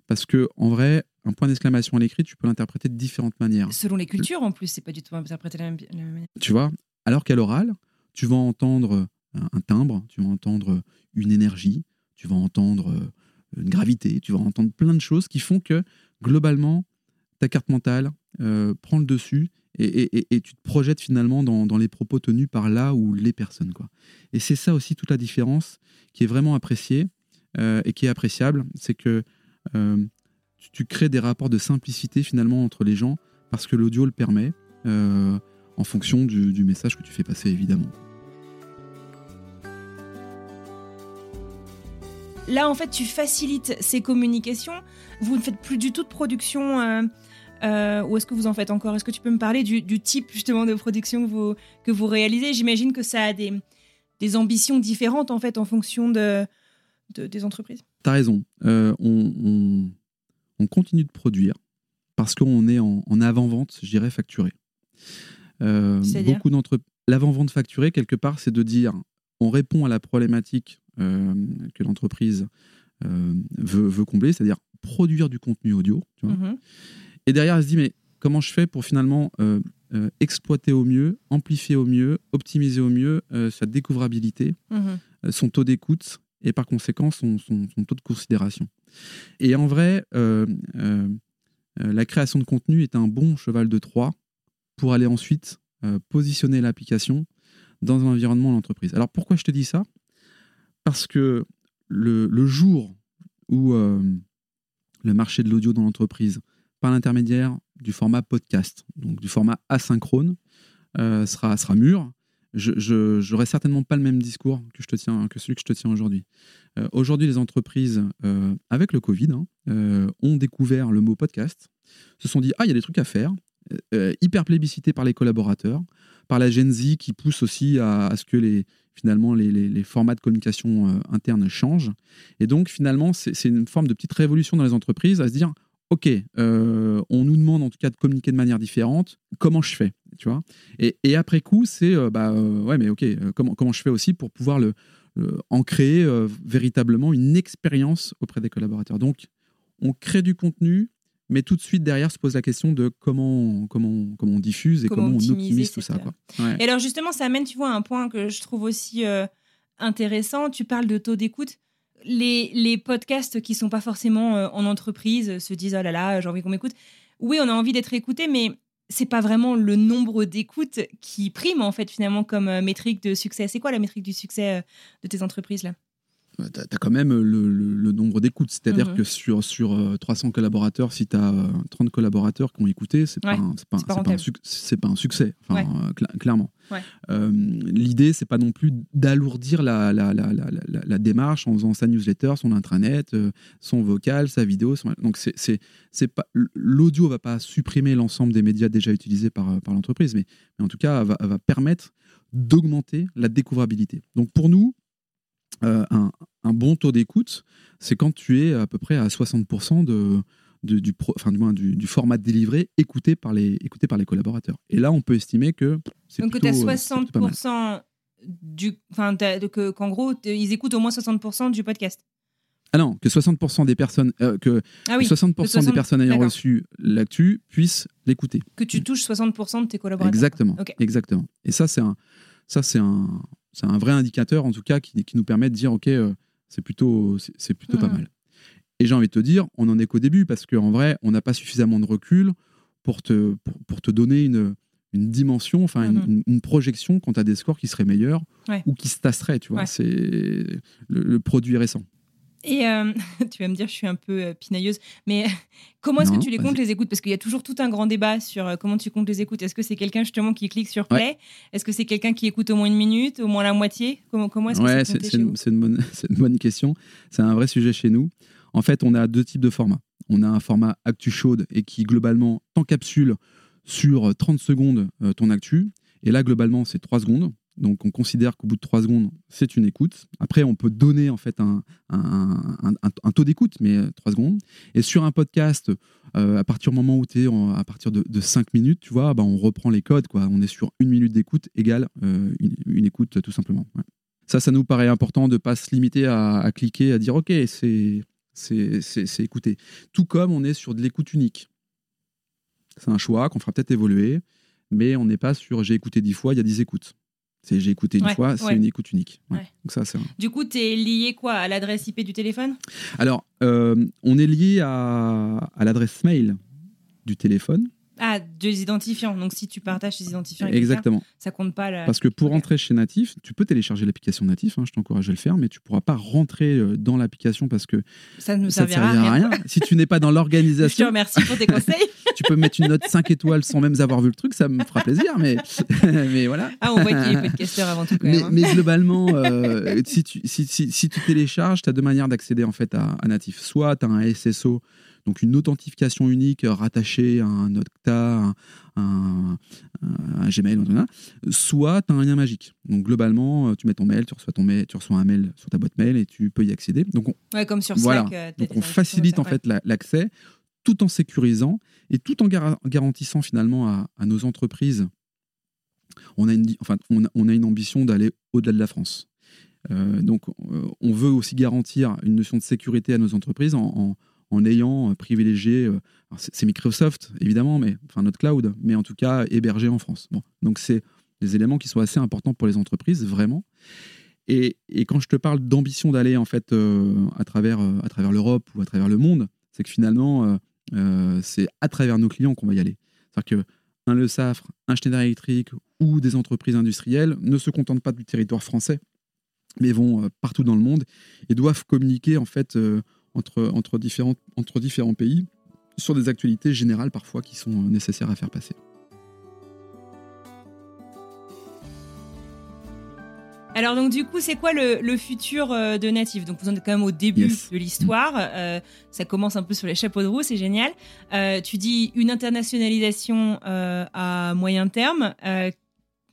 Parce que, en vrai, un point d'exclamation à l'écrit, tu peux l'interpréter de différentes manières. Selon les cultures, en plus, c'est pas du tout interprété de la même, manière. Tu vois Alors qu'à l'oral, tu vas entendre un timbre, tu vas entendre une énergie, tu vas entendre euh, une gravité, tu vas entendre plein de choses qui font que globalement, ta carte mentale euh, prend le dessus et, tu te projettes finalement dans, les propos tenus par là ou les personnes. Quoi. Et c'est ça aussi toute la différence qui est vraiment appréciée euh, et qui est appréciable, c'est que tu, crées des rapports de simplicité finalement entre les gens parce que l'audio le permet en fonction du message que tu fais passer évidemment. Là, en fait, tu facilites ces communications. Vous ne faites plus du tout de production. Euh, euh, ou est-ce que vous en faites encore? Est-ce que tu peux me parler du, type justement de production que vous, que vous réalisez? J'imagine que ça a des, des, ambitions différentes en fait en fonction de, des entreprises. Tu as raison. Euh, on, on, continue de produire parce qu'on est en, avant-vente, je dirais, facturé. beaucoup d'entreprises. L'avant-vente facturée, quelque part, c'est de dire on répond à la problématique euh, que l'entreprise euh, veut, combler, c'est-à-dire produire du contenu audio. Mhm. Et derrière, elle se dit, mais comment je fais pour finalement euh, exploiter au mieux, amplifier au mieux, optimiser au mieux sa découvrabilité, mhm. son taux d'écoute et par conséquent son, taux de considération. Et en vrai, la création de contenu est un bon cheval de Troie pour aller ensuite positionner l'application dans un environnement d'entreprise. Alors pourquoi je te dis ça? Parce que le, jour où euh, le marché de l'audio dans l'entreprise, par l'intermédiaire du format podcast, donc du format asynchrone, euh, sera, sera mûr, je n'aurai certainement pas le même discours que, celui que je te tiens aujourd'hui. Euh, aujourd'hui, les entreprises, avec le Covid, hein, ont découvert le mot podcast, se sont dit, ah, il y a des trucs à faire, hyper plébiscité par les collaborateurs, par la Gen Z qui pousse aussi à ce que les, finalement les, formats de communication euh, interne changent. Et donc finalement, c'est une forme de petite révolution dans les entreprises à se dire, ok, euh, on nous demande en tout cas de communiquer de manière différente. Comment je fais, tu vois? Et, et après coup, c'est euh, bah euh, ouais, mais ok, euh, comment comment je fais aussi pour pouvoir le, le- en créer véritablement une expérience auprès des collaborateurs? Donc, on crée du contenu. Mais tout de suite derrière se pose la question de comment, comment, comment on diffuse et Comment comment, on optimise tout ça. Quoi. Ouais. Et alors justement, ça amène, tu vois, à un point que je trouve aussi euh, intéressant. Tu parles de taux d'écoute. Les, podcasts qui sont pas forcément euh, en entreprise se disent oh là là, j'ai envie qu'on m'écoute. Oui, on a envie d'être écouté, mais c'est pas vraiment le nombre d'écoutes qui prime en fait finalement comme euh, métrique de succès. C'est quoi la métrique du succès euh, de tes entreprises là? Tu as, quand même le, le- le nombre d'écoutes. C'est-à-dire Mhm. que sur, sur euh, 300 collaborateurs, si tu as 30 collaborateurs qui ont écouté, c'est Ouais, pas, un- pas pas pas succès, enfin, Ouais. euh, cla- clairement. Ouais. Euh, L'idée, c'est pas non plus d'alourdir la, la, la, la, la- la démarche en faisant sa newsletter, son intranet, euh, son vocal, sa vidéo. son- Donc, c'est, pas, l'audio va pas supprimer l'ensemble des médias déjà utilisés par, euh, par l'entreprise, mais, mais en tout cas, va, va permettre d'augmenter la découvrabilité. Donc, pour nous, euh, un, un bon taux d'écoute, c'est quand tu es à peu près à 60% de, de- du, pro- enfin, du, moins, du, du format délivré écouté par, les, écouté par les collaborateurs. Et là, on peut estimer que c'est Donc que plutôt, tu as euh, c'est plutôt pas mal. 60% du... Enfin, que- qu'en gros, ils écoutent au moins 60% du podcast. Ah non, que 60% des personnes, euh, que Ah oui, 60%, que 60 des personnes ayant reçu l'actu puissent l'écouter. que tu touches 60% de tes collaborateurs. Exactement, exactement. Et ça, c'est un, ça c'est un, c'est un vrai indicateur en tout cas qui, qui nous permet de dire ok, euh, c'est plutôt, c'est plutôt pas mal. Et j'ai envie de te dire, on n'en est qu'au début parce qu'en vrai, on n'a pas suffisamment de recul pour te, pour, pour te donner une, une dimension, enfin une- Mhm. une, une projection quand tu as des scores qui seraient meilleurs Ouais. ou qui se tasseraient. Tu vois, Ouais. c'est le, le produit récent. Et euh, tu vas me dire, je suis un peu euh, pinailleuse, mais comment est-ce que tu les comptes les écoutes? Parce qu'il y a toujours tout un grand débat sur euh, comment tu comptes les écoutes. Est-ce que c'est quelqu'un justement qui clique sur play? Est-ce que c'est quelqu'un qui écoute au moins une minute, au moins la moitié? Comment, comment est-ce Ouais, c'est c'est une, vous? c'est une bonne, c'est une bonne question. C'est un vrai sujet chez nous. En fait, on a deux types de formats. On a un format actu chaude et qui globalement t'encapsule sur 30 secondes euh, ton actu. Et là, globalement, c'est 3 secondes. Donc, on considère qu'au bout de 3 secondes, c'est une écoute. Après, on peut donner en fait un, taux d'écoute, mais 3 secondes. Et sur un podcast, euh, à partir du moment où tu es à partir de, de 5 minutes, tu vois, bah, on reprend les codes. On est sur une minute d'écoute égale euh, une, écoute, tout simplement. Ça, ça nous paraît important de ne pas se limiter à, cliquer, à dire OK, c'est écouté. Tout comme on est sur de l'écoute unique. C'est un choix qu'on fera peut-être évoluer, mais on n'est pas sur j'ai écouté dix fois, il y a 10 écoutes. C'est j'ai écouté une Ouais, fois, c'est ouais. une écoute unique. Ouais. Donc ça, c'est un- Du coup, tu es lié quoi À l'adresse IP du téléphone? Alors, euh, on est lié à, à l'adresse mail du téléphone. Ah, deux identifiants. Donc si tu partages tes identifiants avec quelqu'un, Exactement. ça compte pas. La... Parce que pour Ok. rentrer chez Natif, tu peux télécharger l'application Natif, hein, je t'encourage à le faire, mais tu pourras pas rentrer euh, dans l'application parce que Ça ne nous ça ne servira servira à rien. rien. si tu n'es pas dans Je te l'organisation, remercie pour tes conseils. tu peux mettre une note 5 étoiles sans même avoir vu le truc, ça me fera plaisir, mais, mais voilà. Ah, on voit qu'il est podcasteur avant tout quand Mais, même. hein. mais globalement, euh, si, tu, si, si- si tu télécharges, tu as deux manières d'accéder en fait à, à Natif. Soit tu as un SSO, donc une authentification unique euh, rattachée à un Okta, un, un- un Gmail, soit tu as un lien magique. Donc globalement, euh, tu mets ton mail, tu reçois, ton mail, tu reçois un mail sur ta boîte mail et tu peux y accéder. Donc on, Ouais, comme sur Voilà. Slack. euh, donc on facilite en fait la- l'accès tout en sécurisant et tout en gara- garantissant finalement à, à nos entreprises. On a une, enfin, on a, on a une ambition d'aller au-delà de la France. Euh, donc euh, on veut aussi garantir une notion de sécurité à nos entreprises en, en- en ayant euh, privilégié, euh, c'est Microsoft évidemment, mais enfin notre cloud, mais en tout cas hébergé en France. Bon, donc c'est des éléments qui sont assez importants pour les entreprises vraiment. Et, et quand je te parle d'ambition d'aller en fait euh, à travers, travers l'Europe ou à travers le monde, c'est que finalement, c'est à travers nos clients qu'on va y aller. C'est-à-dire qu'un Le Safre, un Schneider Electric ou des entreprises industrielles ne se contentent pas du territoire français, mais vont partout dans le monde et doivent communiquer en fait entre, entre, différents, entre différents pays sur des actualités générales parfois qui sont euh, nécessaires à faire passer. Alors donc du coup, c'est quoi le, le futur euh, de Native? Donc vous en êtes quand même au début Yes. de l'histoire. Euh, ça commence un peu sur les chapeaux de roue, c'est génial. Euh, tu dis une internationalisation euh, à moyen terme.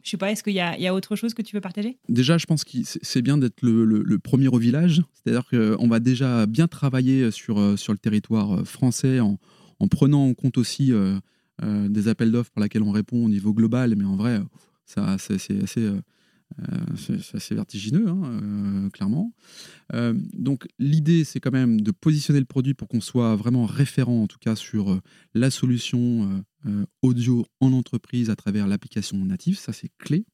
Je sais pas, est-ce qu'il y a, autre chose que tu veux partager? Déjà, je pense que c'est bien d'être le, premier au village. C'est-à-dire qu'on va déjà bien travailler sur, euh, le territoire euh, français en, en prenant en compte aussi euh, des appels d'offres pour lesquels on répond au niveau global, mais en vrai, c'est assez, vertigineux, hein, clairement. Donc l'idée, c'est quand même de positionner le produit pour qu'on soit vraiment référent, en tout cas, sur la solution euh, audio en entreprise à travers l'application native. Ça, c'est clé.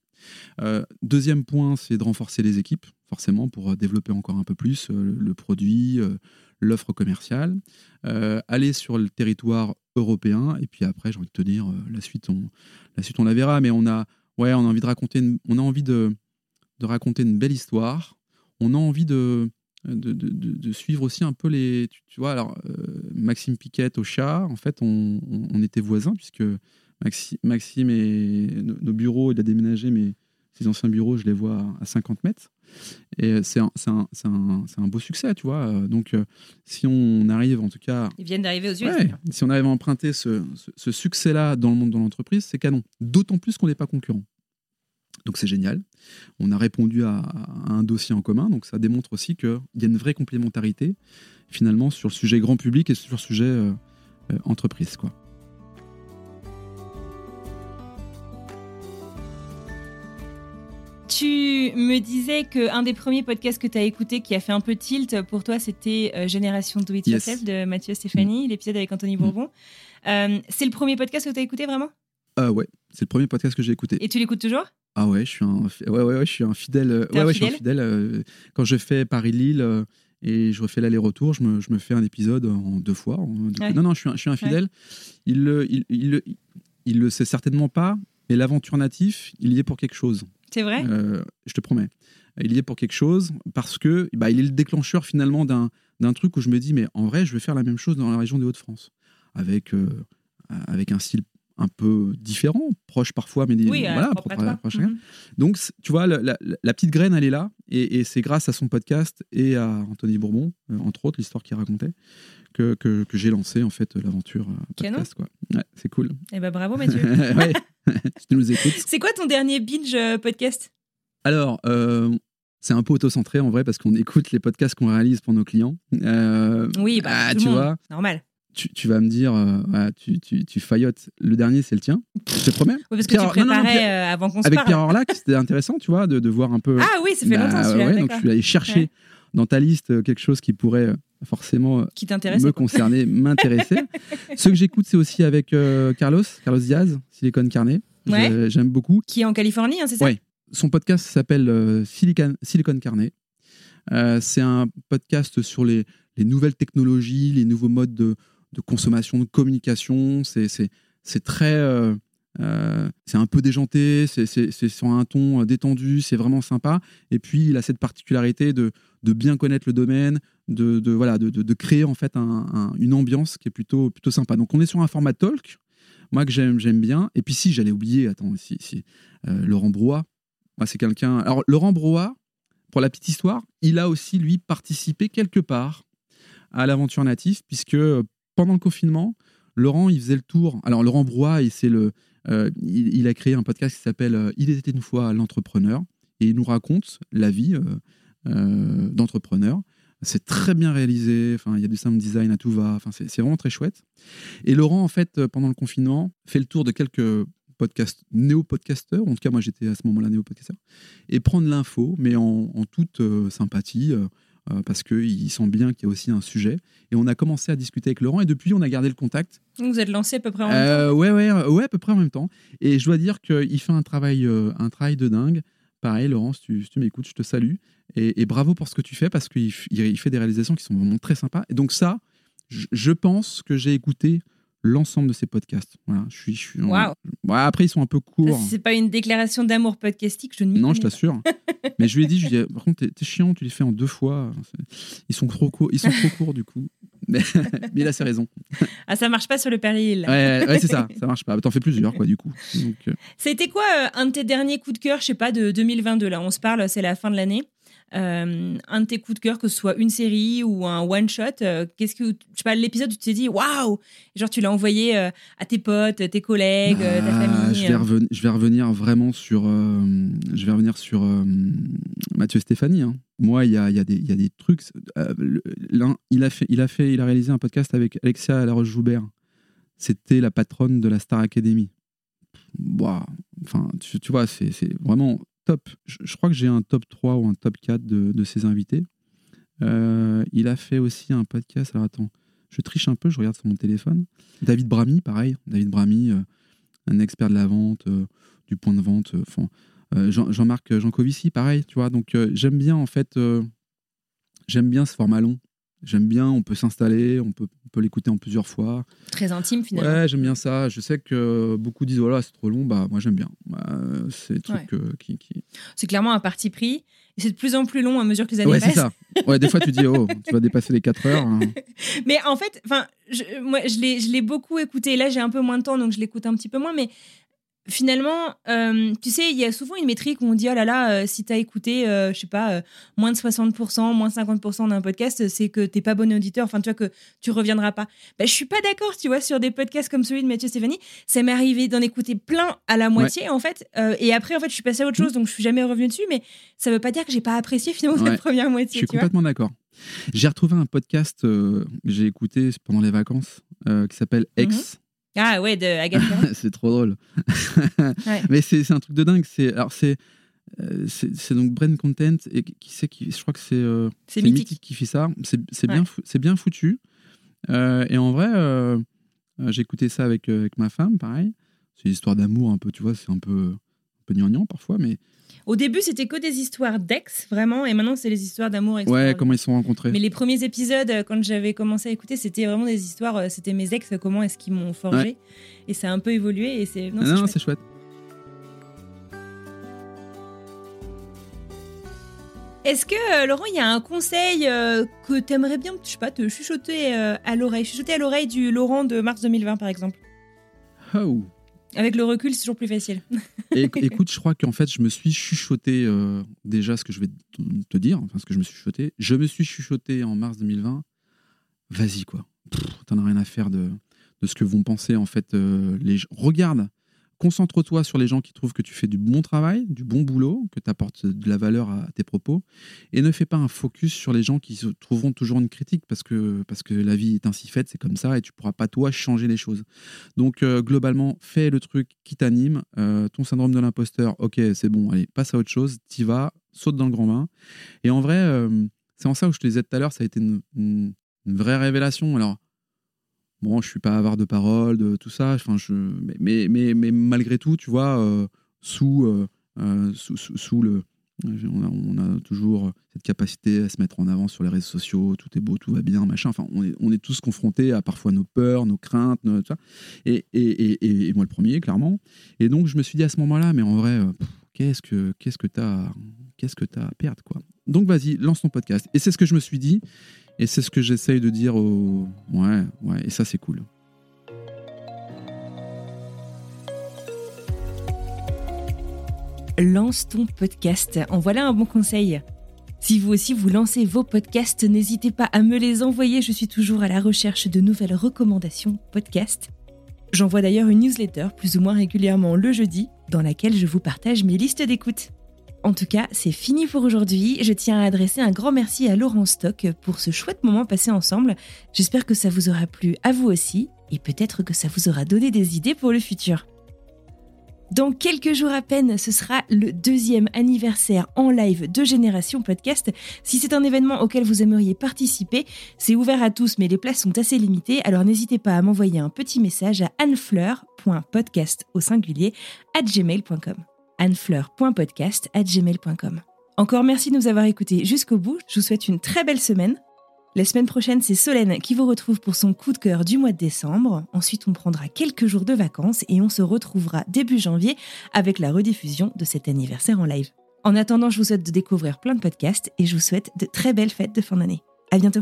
Euh, deuxième point, c'est de renforcer les équipes, forcément, pour euh, développer encore un peu plus le produit, l'offre commerciale. Aller sur le territoire européen, et puis après, j'ai envie de te dire, la, suite, on, la suite, on la verra, mais on a, ouais, on a envie de raconter, une- on a envie de, raconter une belle histoire. On a envie de, suivre aussi un peu les. Tu, vois, alors, Maxime Piquet au chat, en fait, on, on- on était voisins, puisque Maxi- Maxime et nos, nos bureaux, il a déménagé, mais ses anciens bureaux, je les vois à, à 50 mètres. Et euh, c'est un, beau succès, tu vois. Euh, Donc, euh, si on arrive, en tout cas, Ils viennent d'arriver aux US. Ouais, si on arrive à emprunter ce, ce- ce succès-là dans le monde de l'entreprise, c'est canon. D'autant plus qu'on n'est pas concurrent. Donc c'est génial. On a répondu à, à un dossier en commun, donc ça démontre aussi qu'il y a une vraie complémentarité finalement sur le sujet grand public et sur le sujet euh, euh, entreprise. Quoi. Tu me disais qu'un des premiers podcasts que tu as écouté qui a fait un peu tilt pour toi, c'était euh, Génération Do It Yes. Yourself de Mathieu Stéphanie, l'épisode avec Anthony Bourbon. Euh, c'est le premier podcast que tu as écouté vraiment? Euh, ouais, c'est le premier podcast que j'ai écouté. Et tu l'écoutes toujours? Ah ouais, je suis un, fi- ouais, ouais, ouais, je suis un fidèle. Ouais, ouais, je suis un fidèle? Quand je fais Paris-Lille et je refais l'aller-retour, je me, je me fais un épisode en deux fois. en-. Ouais. Non, non, je suis je suis un fidèle. Il, le, il, il, le- il le sait certainement pas, mais l'aventure natif, il y est pour quelque chose. C'est vrai? Euh, je te promets. Il y est pour quelque chose parce que bah, il est le déclencheur finalement d'un d'un truc où je me dis, mais en vrai, je vais faire la même chose dans la région des Hauts-de-France. Avec, euh, avec un style un peu différent, proche parfois, mais des- Oui, euh, voilà, propre propre à chacun. Mhm. Donc, tu vois, la, la- la petite graine, elle est là, et, et c'est grâce à son podcast et à Anthony Bourbon, euh, entre autres, l'histoire qu'il racontait, que, que, que j'ai lancé en fait l'aventure euh, Canon. podcast. Quoi. Ouais, c'est cool. Eh ben bravo Mathieu. tu nous écoutes. c'est quoi ton dernier binge euh, podcast? Alors, euh, c'est un peu auto-centré en vrai, parce qu'on écoute les podcasts qu'on réalise pour nos clients. Euh, Oui, bah, ah, tout le tu monde. vois, Normal. Tu, tu vas me dire, euh, tu, tu, tu faillotes. Le dernier, c'est le tien. Je te promets. Oui, parce que Pierre- tu non, non, non, préparais Pierre- euh, avant qu'on se Avec parle. Pierre Orlac, c'était intéressant, tu vois, de, de voir un peu. Ah oui, ça fait Bah, longtemps celui-là, ouais, donc je suis allé chercher Ouais. dans ta liste euh, quelque chose qui pourrait forcément Qui me concerner, m'intéresser. Ce que j'écoute, c'est aussi avec euh, Carlos, Carlos Diaz, Silicon Carnet. Ouais. J'aime beaucoup. Qui est en Californie, hein, c'est ça Ouais. Son podcast s'appelle Silicon, Silicon Carnet. C'est un podcast sur les, les nouvelles technologies, les nouveaux modes de, de consommation, de communication. C'est- très. euh, euh, c'est un peu déjanté, c'est- sur un ton euh, détendu, c'est vraiment sympa. Et puis, il a cette particularité de, de bien connaître le domaine, de, de, voilà, de, de- créer en fait un- un- une ambiance qui est plutôt, plutôt sympa. Donc, on est sur un format talk, moi que j'aime bien. Et puis, si, j'allais oublier, attends, si, si, Laurent Brois, moi, c'est quelqu'un. Alors, Laurent Brois, pour la petite histoire, il a aussi, lui, participé quelque part à l'aventure native, puisque pendant le confinement, Laurent, il faisait le tour. Alors, Laurent il, c'est le, euh, il, a créé un podcast qui s'appelle euh, Il était une fois l'entrepreneur, et il nous raconte la vie euh, d'entrepreneur. C'est très bien réalisé, enfin, il y a du sound design à tout va, enfin, c'est vraiment très chouette. Et Laurent, en fait, pendant le confinement, fait le tour de quelques podcasts, néo-podcasteurs, en tout cas, moi j'étais à ce moment-là néo-podcasteur, et prendre l'info, mais en, toute sympathie, euh, euh, parce qu'il sent bien qu'il y a aussi un sujet. Et on a commencé à discuter avec Laurent, et depuis, on a gardé le contact. Vous êtes lancé à peu près en même temps. Euh, ouais, ouais, ouais, à peu près en même temps. Et je dois dire qu'il fait un travail, euh, un travail de dingue. Pareil, Laurent, si tu, si tu m'écoutes, je te salue. Et, et bravo pour ce que tu fais parce qu'il il fait des réalisations qui sont vraiment très sympas. Et donc, ça, je, je pense que j'ai écouté l'ensemble de ces podcasts. Voilà, je suis. Je suis. Ouais, après, ils sont un peu courts. C'est pas une déclaration d'amour podcastique, je ne m'y Non, je t'assure. Mais je lui ai dit, je lui ai dit, par contre, t'es- chiant, tu les fais en deux fois. Ils sont trop courts, ils sont trop courts du coup. Mais, il a ses raisons. Ah, ça marche pas sur le péril. Ouais, ouais, c'est ça, ça marche pas. T'en fais plusieurs, quoi, du coup. Euh, été quoi euh, un de tes derniers coups de cœur, je sais pas, de 2022 Là, on se parle, c'est la fin de l'année. Euh, un de tes coups de cœur, que ce soit une série ou un one shot, euh, qu'est-ce que, je sais pas, l'épisode où tu t'es dit waouh, genre tu l'as envoyé euh, à tes potes, tes collègues, euh, ta Ah, famille. Je vais, reven- je vais revenir vraiment sur, je vais revenir sur Mathieu Stéphanie. hein. Moi, il y a, y, a y a des trucs. l'un, il a fait, il a fait, il a réalisé un podcast avec Alexia Laroche-Joubert c'était la patronne de la Star Academy. Ouah, Enfin, tu, tu vois, c'est vraiment Je, crois que j'ai un top 3 ou un top 4 de, ses invités. Euh, il a fait aussi un podcast. Alors attends, je triche un peu, je regarde sur mon téléphone. David Bramy, pareil. David Bramy, euh, un expert de la vente, euh, du point de vente. Jean-Marc Jancovici, pareil, tu vois. Donc j'aime bien en fait, j'aime bien ce format long. J'aime bien, on peut s'installer, on peut, on peut l'écouter en plusieurs fois. Très intime finalement. Ouais, j'aime bien ça. Je sais que beaucoup disent voilà, c'est trop long. Bah moi j'aime bien. Bah, c'est trucs euh, qui, qui... C'est clairement un parti pris. Et c'est de plus en plus long à mesure que les années Ouais, c'est passent. ça. Ouais, des fois tu dis oh, tu vas dépasser les 4 heures. hein. Mais en fait, enfin, je, moi, je l'ai beaucoup écouté. Là, j'ai un peu moins de temps, donc je l'écoute un petit peu moins. Mais finalement, euh, tu sais, il y a souvent une métrique où on dit oh là là, euh, si t'as écouté, euh, je sais pas, euh, moins de 60%, moins 50% d'un podcast, c'est que t'es pas bon auditeur. Enfin, tu vois que tu reviendras pas. Ben, je suis pas d'accord, tu vois, sur des podcasts comme celui de Mathieu Stéphanie. Ça m'est arrivé d'en écouter plein à la moitié, en fait. Euh, et après, en fait, je suis passée à autre chose, donc je suis jamais revenue dessus. Mais ça veut pas dire que j'ai pas apprécié finalement Ouais. la première Je moitié. suis tu complètement d'accord. J'ai retrouvé un podcast que j'ai écouté pendant les vacances qui s'appelle Ex. Ah ouais, de Agathe Perrin. c'est trop drôle. Ouais. Mais c'est un truc de dingue. C'est alors c'est euh, c'est donc Brain Content et qui c'est qui je crois que c'est euh, C'est mythique. qui fait ça. C'est Ouais. bien c'est bien foutu. Euh, et en vrai, euh, j'ai écouté ça avec avec ma femme, pareil. C'est une histoire d'amour un peu, tu vois, c'est un peu peu gnangnan parfois, mais Au début, c'était que des histoires d'ex, vraiment, et maintenant, c'est les histoires d'amour. ouais, comment ils se sont rencontrés. Mais les premiers épisodes, euh, quand j'avais commencé à écouter, c'était vraiment des histoires. euh, C'était mes ex, comment est-ce qu'ils m'ont forgé. Et ça a un peu évolué. Et c'est. Non, Ah c'est non, chouette. c'est chouette. Est-ce que, euh, Laurent, il y a un conseil euh, que tu aimerais bien, je sais pas, te chuchoter euh, à l'oreille Chuchoter à l'oreille du Laurent de mars 2020, par exemple? Oh. Avec le recul, c'est toujours plus facile. Écoute, je crois qu'en fait, je me suis chuchoté euh, déjà ce que je vais te- dire, enfin ce que je me suis chuchoté. Je me suis chuchoté en mars 2020. Vas-y, quoi. T'en as rien à faire de, de ce que vont penser en fait euh, les gens. Regarde, concentre-toi sur les gens qui trouvent que tu fais du bon travail, du bon boulot, que tu apportes de la valeur à tes propos, et ne fais pas un focus sur les gens qui se trouveront toujours une critique parce que, la vie est ainsi faite, c'est comme ça, et tu pourras pas toi changer les choses. Donc euh, globalement, fais le truc qui t'anime. Euh, ton syndrome de l'imposteur, ok, c'est bon, allez, passe à autre chose, t'y vas, saute dans le grand bain. Et en vrai, euh, c'est en ça où je te disais tout à l'heure, ça a été une, une- une vraie révélation. Alors, bon, je suis pas avare de parole, de tout ça, enfin, je, mais, mais, mais, mais malgré tout, tu vois, euh, euh, euh, sous, sous, sous le. On a, toujours cette capacité à se mettre en avant sur les réseaux sociaux, tout est beau, tout va bien, machin. Enfin, on est, on est tous confrontés à parfois nos peurs, nos craintes, nos- ça. Et, et, et, et- moi le premier, clairement. Et donc, je me suis dit à ce moment-là, mais en vrai, qu'est-ce que qu'est-ce que t'as qu'est-ce que t'as à perdre, quoi? Donc, vas-y, lance ton podcast. Et c'est ce que je me suis dit, et c'est ce que j'essaye de dire aux. Ouais, ouais, et ça, c'est cool. Lance ton podcast. En voilà un bon conseil. Si vous aussi vous lancez vos podcasts, n'hésitez pas à me les envoyer. Je suis toujours à la recherche de nouvelles recommandations podcast. J'envoie d'ailleurs une newsletter plus ou moins régulièrement le jeudi dans laquelle je vous partage mes listes d'écoute. En tout cas, c'est fini pour aujourd'hui. Je tiens à adresser un grand merci à Laurent Stock pour ce chouette moment passé ensemble. J'espère que ça vous aura plu à vous aussi et peut-être que ça vous aura donné des idées pour le futur. Dans quelques jours à peine, ce sera le deuxième anniversaire en live de Génération Podcast. Si c'est un événement auquel vous aimeriez participer, c'est ouvert à tous, mais les places sont assez limitées, alors n'hésitez pas à m'envoyer un petit message à annefleur.podcast au singulier at gmail.com. annefleur.podcast at gmail.com. Encore merci de nous avoir écoutés jusqu'au bout. Je vous souhaite une très belle semaine. La semaine prochaine, c'est Solène qui vous retrouve pour son coup de cœur du mois de décembre. Ensuite, on prendra quelques jours de vacances et on se retrouvera début janvier avec la rediffusion de cet anniversaire en live. En attendant, je vous souhaite de découvrir plein de podcasts et je vous souhaite de très belles fêtes de fin d'année. À bientôt.